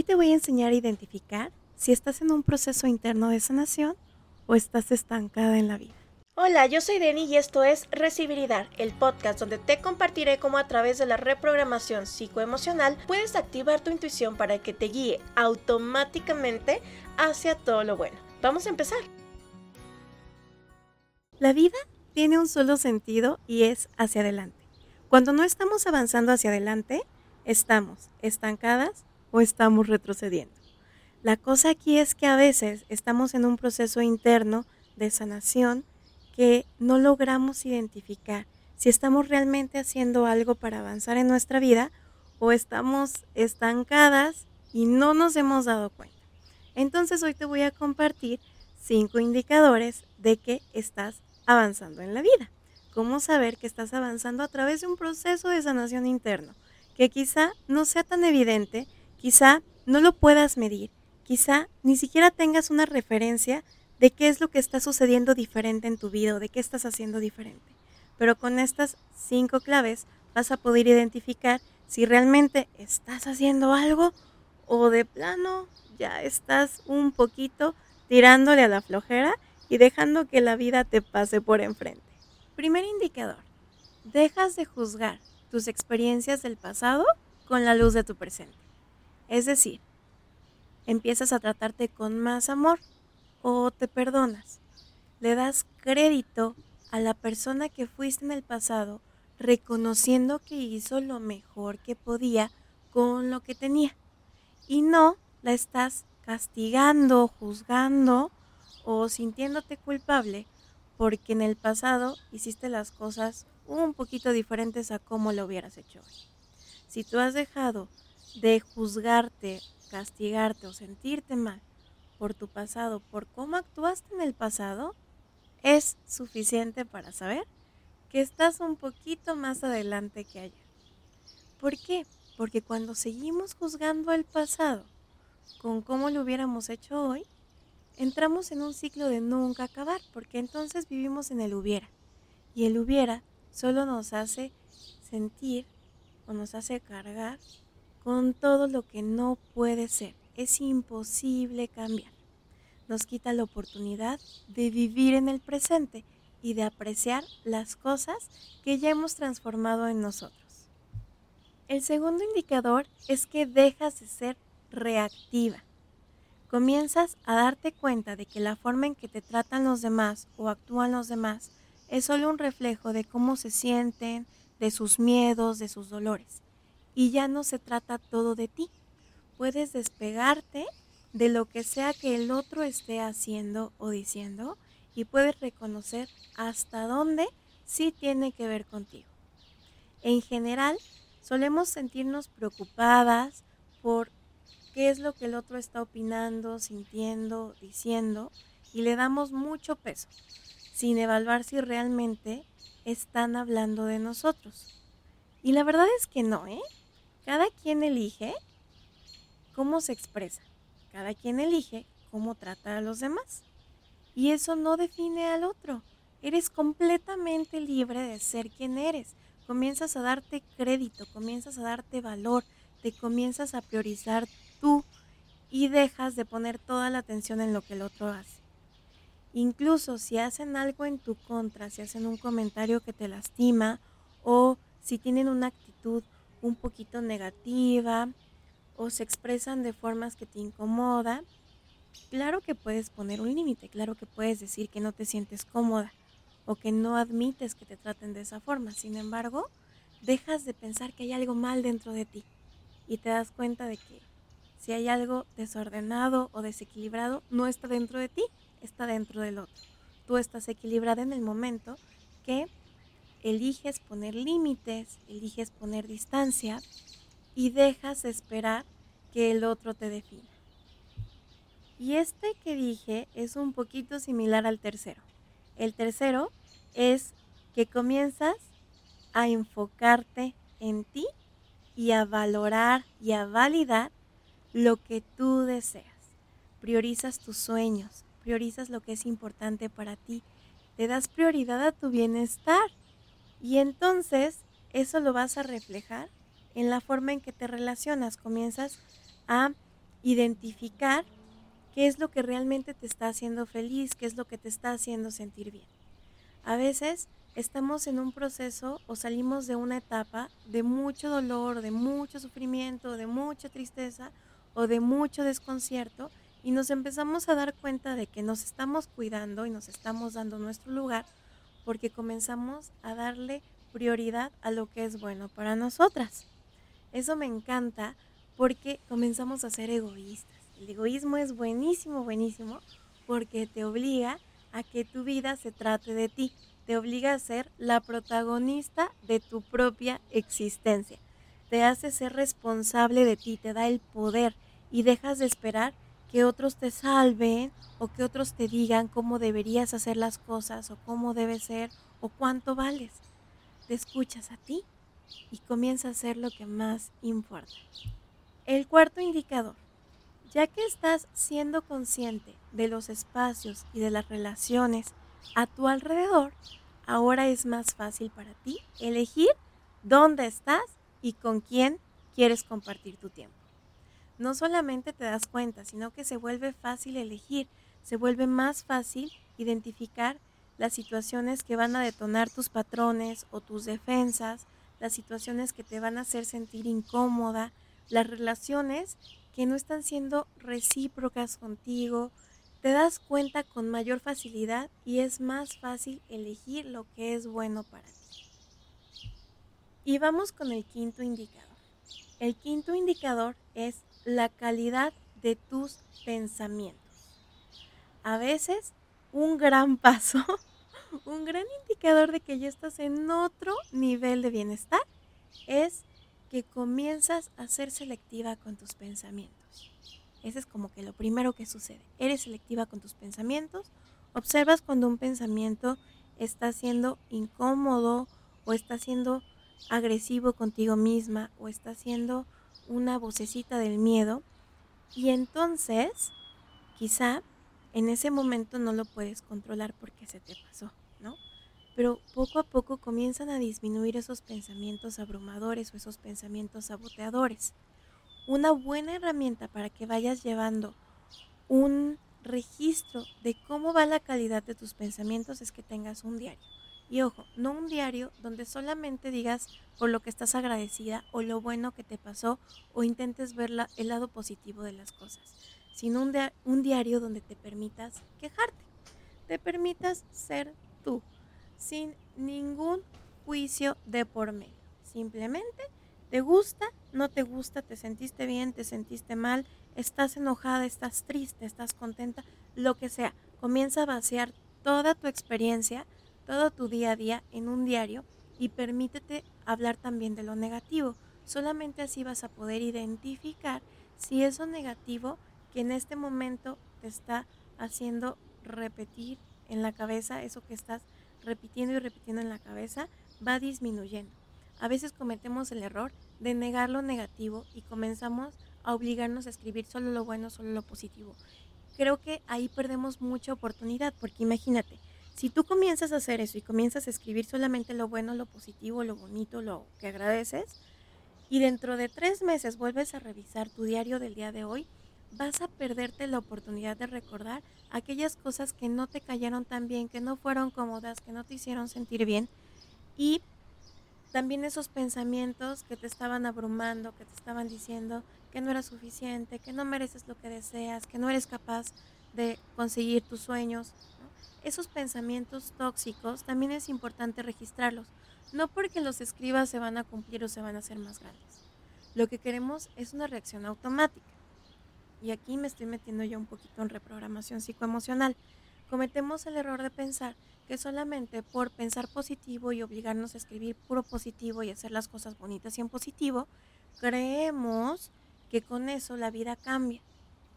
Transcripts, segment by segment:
Hoy te voy a enseñar a identificar si estás en un proceso interno de sanación o estás estancada en la vida. Hola, yo soy Denny y esto es Recibir y Dar, el podcast donde te compartiré cómo a través de la reprogramación psicoemocional puedes activar tu intuición para que te guíe automáticamente hacia todo lo bueno. Vamos a empezar. La vida tiene un solo sentido y es hacia adelante. Cuando no estamos avanzando hacia adelante, estamos estancadas o estamos retrocediendo. La cosa aquí es que a veces estamos en un proceso interno de sanación que no logramos identificar si estamos realmente haciendo algo para avanzar en nuestra vida o estamos estancadas y no nos hemos dado cuenta. Entonces hoy te voy a compartir cinco indicadores de que estás avanzando en la vida. Cómo saber que estás avanzando a través de un proceso de sanación interno, que quizá no sea tan evidente, Quizá no lo puedas medir, quizá ni siquiera tengas una referencia de qué es lo que está sucediendo diferente en tu vida o de qué estás haciendo diferente. Pero con estas cinco claves vas a poder identificar si realmente estás haciendo algo o de plano ya estás un poquito tirándole a la flojera y dejando que la vida te pase por enfrente. Primer indicador, dejas de juzgar tus experiencias del pasado con la luz de tu presente. Es decir, empiezas a tratarte con más amor o te perdonas. Le das crédito a la persona que fuiste en el pasado, reconociendo que hizo lo mejor que podía con lo que tenía. Y no la estás castigando, juzgando o sintiéndote culpable porque en el pasado hiciste las cosas un poquito diferentes a como lo hubieras hecho hoy. Si tú has dejado de juzgarte, castigarte o sentirte mal por tu pasado, por cómo actuaste en el pasado, es suficiente para saber que estás un poquito más adelante que ayer. ¿Por qué? Porque cuando seguimos juzgando el pasado con cómo lo hubiéramos hecho hoy, entramos en un ciclo de nunca acabar, porque entonces vivimos en el hubiera. Y el hubiera solo nos hace sentir o nos hace cargar con todo lo que no puede ser. Es imposible cambiar. Nos quita la oportunidad de vivir en el presente y de apreciar las cosas que ya hemos transformado en nosotros. El segundo indicador es que dejas de ser reactiva. Comienzas a darte cuenta de que la forma en que te tratan los demás o actúan los demás es solo un reflejo de cómo se sienten, de sus miedos, de sus dolores y ya no se trata todo de ti. Puedes despegarte de lo que sea que el otro esté haciendo o diciendo y puedes reconocer hasta dónde sí tiene que ver contigo. En general, solemos sentirnos preocupadas por qué es lo que el otro está opinando, sintiendo, diciendo y le damos mucho peso, sin evaluar si realmente están hablando de nosotros. Y la verdad es que no, ¿eh? Cada quien elige cómo se expresa, cada quien elige cómo trata a los demás. Y eso no define al otro. Eres completamente libre de ser quien eres. Comienzas a darte crédito, comienzas a darte valor, te comienzas a priorizar tú y dejas de poner toda la atención en lo que el otro hace. Incluso si hacen algo en tu contra, si hacen un comentario que te lastima o si tienen una actitud un poquito negativa o se expresan de formas que te incomoda, claro que puedes poner un límite, claro que puedes decir que no te sientes cómoda o que no admites que te traten de esa forma. Sin embargo, dejas de pensar que hay algo mal dentro de ti y te das cuenta de que si hay algo desordenado o desequilibrado, no está dentro de ti, está dentro del otro. Tú estás equilibrada en el momento que eliges poner límites, eliges poner distancia y dejas de esperar que el otro te defina. Y este que dije es un poquito similar al tercero. El tercero es que comienzas a enfocarte en ti y a valorar y a validar lo que tú deseas. Priorizas tus sueños, priorizas lo que es importante para ti, te das prioridad a tu bienestar y entonces eso lo vas a reflejar en la forma en que te relacionas. Comienzas a identificar qué es lo que realmente te está haciendo feliz, qué es lo que te está haciendo sentir bien. A veces estamos en un proceso o salimos de una etapa de mucho dolor, de mucho sufrimiento, de mucha tristeza o de mucho desconcierto y nos empezamos a dar cuenta de que nos estamos cuidando y nos estamos dando nuestro lugar porque comenzamos a darle prioridad a lo que es bueno para nosotras. Eso me encanta porque comenzamos a ser egoístas. El egoísmo es buenísimo, buenísimo, porque te obliga a que tu vida se trate de ti, te obliga a ser la protagonista de tu propia existencia, te hace ser responsable de ti, te da el poder y dejas de esperar que otros te salven o que otros te digan cómo deberías hacer las cosas o cómo debes ser o cuánto vales. Te escuchas a ti y comienza a hacer lo que más importa. El cuarto indicador. Ya que estás siendo consciente de los espacios y de las relaciones a tu alrededor, ahora es más fácil para ti elegir dónde estás y con quién quieres compartir tu tiempo no solamente te das cuenta, sino que se vuelve fácil elegir, se vuelve más fácil identificar las situaciones que van a detonar tus patrones o tus defensas, las situaciones que te van a hacer sentir incómoda, las relaciones que no están siendo recíprocas contigo, te das cuenta con mayor facilidad y es más fácil elegir lo que es bueno para ti. Y vamos con el quinto indicador. El quinto indicador es la calidad de tus pensamientos. A veces un gran paso, un gran indicador de que ya estás en otro nivel de bienestar es que comienzas a ser selectiva con tus pensamientos. Ese es como que lo primero que sucede. Eres selectiva con tus pensamientos, observas cuando un pensamiento está siendo incómodo o está siendo agresivo contigo misma o está siendo una vocecita del miedo y entonces quizá en ese momento no lo puedes controlar porque se te pasó, ¿no? Pero poco a poco comienzan a disminuir esos pensamientos abrumadores o esos pensamientos saboteadores. Una buena herramienta para que vayas llevando un registro de cómo va la calidad de tus pensamientos es que tengas un diario. Y ojo, no un diario donde solamente digas por lo que estás agradecida o lo bueno que te pasó o intentes ver el lado positivo de las cosas, sino un diario donde te permitas quejarte, te permitas ser tú, sin ningún juicio de por medio. Simplemente te gusta, no te gusta, te sentiste bien, te sentiste mal, estás enojada, estás triste, estás contenta, lo que sea. Comienza a vaciar toda tu experiencia todo tu día a día en un diario y permítete hablar también de lo negativo. Solamente así vas a poder identificar si eso negativo que en este momento te está haciendo repetir en la cabeza, eso que estás repitiendo y repitiendo en la cabeza, va disminuyendo. A veces cometemos el error de negar lo negativo y comenzamos a obligarnos a escribir solo lo bueno, solo lo positivo. Creo que ahí perdemos mucha oportunidad porque imagínate, si tú comienzas a hacer eso y comienzas a escribir solamente lo bueno, lo positivo, lo bonito, lo que agradeces, y dentro de tres meses vuelves a revisar tu diario del día de hoy, vas a perderte la oportunidad de recordar aquellas cosas que no te cayeron tan bien, que no fueron cómodas, que no te hicieron sentir bien. Y también esos pensamientos que te estaban abrumando, que te estaban diciendo que no era suficiente, que no mereces lo que deseas, que no eres capaz de conseguir tus sueños esos pensamientos tóxicos también es importante registrarlos, no porque los escribas se van a cumplir o se van a hacer más grandes. Lo que queremos es una reacción automática. Y aquí me estoy metiendo ya un poquito en reprogramación psicoemocional. Cometemos el error de pensar que solamente por pensar positivo y obligarnos a escribir puro positivo y hacer las cosas bonitas y en positivo, creemos que con eso la vida cambia.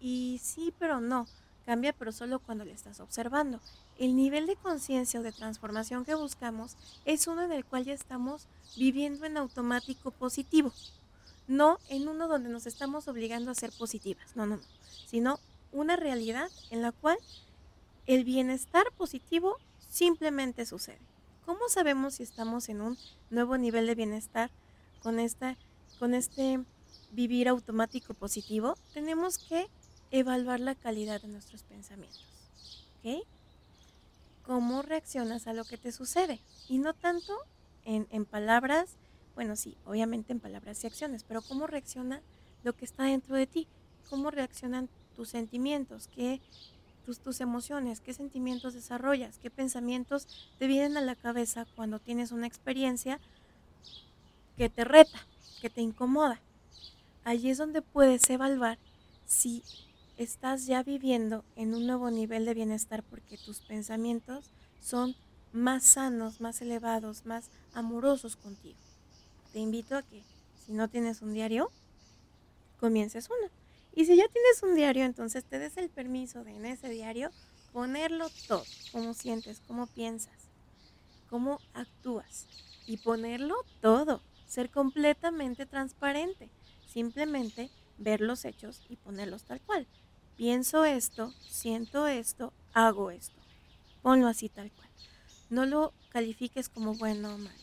Y sí, pero no. Cambia, pero solo cuando le estás observando. El nivel de conciencia o de transformación que buscamos es uno en el cual ya estamos viviendo en automático positivo, no en uno donde nos estamos obligando a ser positivas, no, no, no, sino una realidad en la cual el bienestar positivo simplemente sucede. ¿Cómo sabemos si estamos en un nuevo nivel de bienestar con, esta, con este vivir automático positivo, tenemos que evaluar la calidad de nuestros pensamientos. ¿Ok? ¿Cómo reaccionas a lo que te sucede? Y no tanto en, en palabras, bueno, sí, obviamente en palabras y acciones, pero cómo reacciona lo que está dentro de ti, cómo reaccionan tus sentimientos, qué tus, tus emociones, qué sentimientos desarrollas, qué pensamientos te vienen a la cabeza cuando tienes una experiencia que te reta, que te incomoda. Allí es donde puedes evaluar si estás ya viviendo en un nuevo nivel de bienestar porque tus pensamientos son más sanos, más elevados, más amorosos contigo. Te invito a que si no tienes un diario, comiences uno. Y si ya tienes un diario, entonces te des el permiso de en ese diario ponerlo todo, cómo sientes, cómo piensas, cómo actúas y ponerlo todo, ser completamente transparente, simplemente ver los hechos y ponerlos tal cual. Pienso esto, siento esto, hago esto. Ponlo así tal cual. No lo califiques como bueno o malo.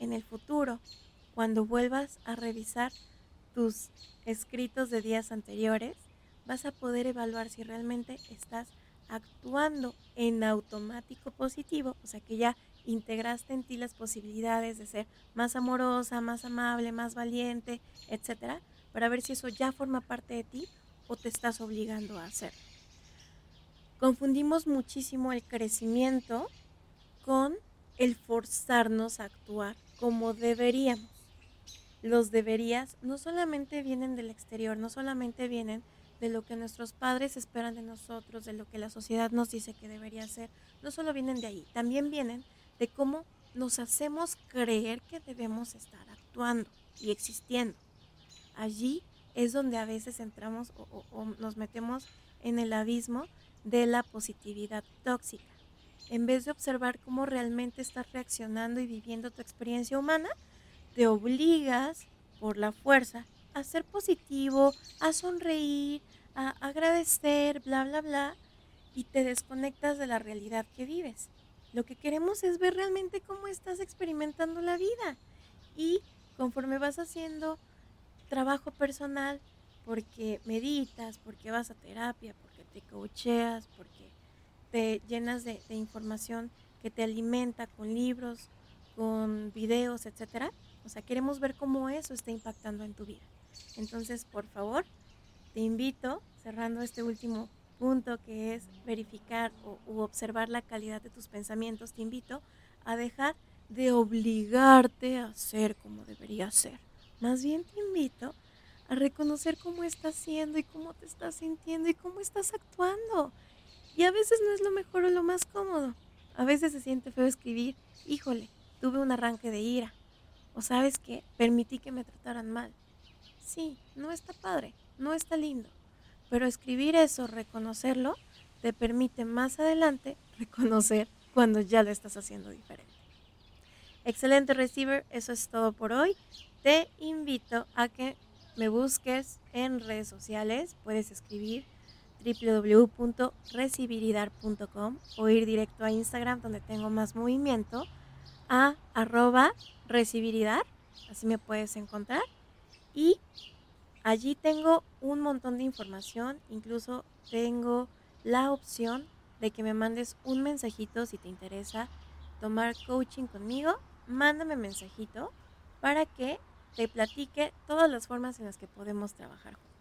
En el futuro, cuando vuelvas a revisar tus escritos de días anteriores, vas a poder evaluar si realmente estás actuando en automático positivo, o sea que ya integraste en ti las posibilidades de ser más amorosa, más amable, más valiente, etcétera, para ver si eso ya forma parte de ti te estás obligando a hacer. Confundimos muchísimo el crecimiento con el forzarnos a actuar como deberíamos los deberías no solamente vienen del exterior, no solamente vienen de lo que nuestros padres esperan de nosotros, de lo que la sociedad nos dice que debería ser, no solo vienen de ahí, también vienen de cómo nos hacemos creer que debemos estar actuando y existiendo. Allí es donde a veces entramos o, nos metemos en el abismo de la positividad tóxica. En vez de observar cómo realmente estás reaccionando y viviendo tu experiencia humana, te obligas por la fuerza a ser positivo, a sonreír, a agradecer, bla, bla, bla, y te desconectas de la realidad que vives. Lo que queremos es ver realmente cómo estás experimentando la vida. Y conforme vas haciendo trabajo personal, porque meditas, porque vas a terapia, porque te coacheas, porque te llenas de, de información que te alimenta con libros, con videos, etcétera, o sea, queremos ver cómo eso está impactando en tu vida. Entonces, por favor, te invito, cerrando este último punto que es verificar o u observar la calidad de tus pensamientos, te invito a dejar de obligarte a ser como debería ser. Más bien te invito a reconocer cómo estás siendo y cómo te estás sintiendo y cómo estás actuando. Y a veces no es lo mejor o lo más cómodo. A veces se siente feo escribir, híjole, tuve un arranque de ira, o sabes que permití que me trataran mal. Sí, no está padre, no está lindo. Pero escribir eso, reconocerlo, te permite más adelante reconocer cuando ya lo estás haciendo diferente. Excelente receiver, eso es todo por hoy. Te invito a que me busques en redes sociales. Puedes escribir www.recibiridar.com o ir directo a Instagram donde tengo más movimiento a arroba recibir y dar, así me puedes encontrar. Y allí tengo un montón de información, incluso tengo la opción de que me mandes un mensajito si te interesa tomar coaching conmigo, mándame mensajito para que te platique todas las formas en las que podemos trabajar juntos.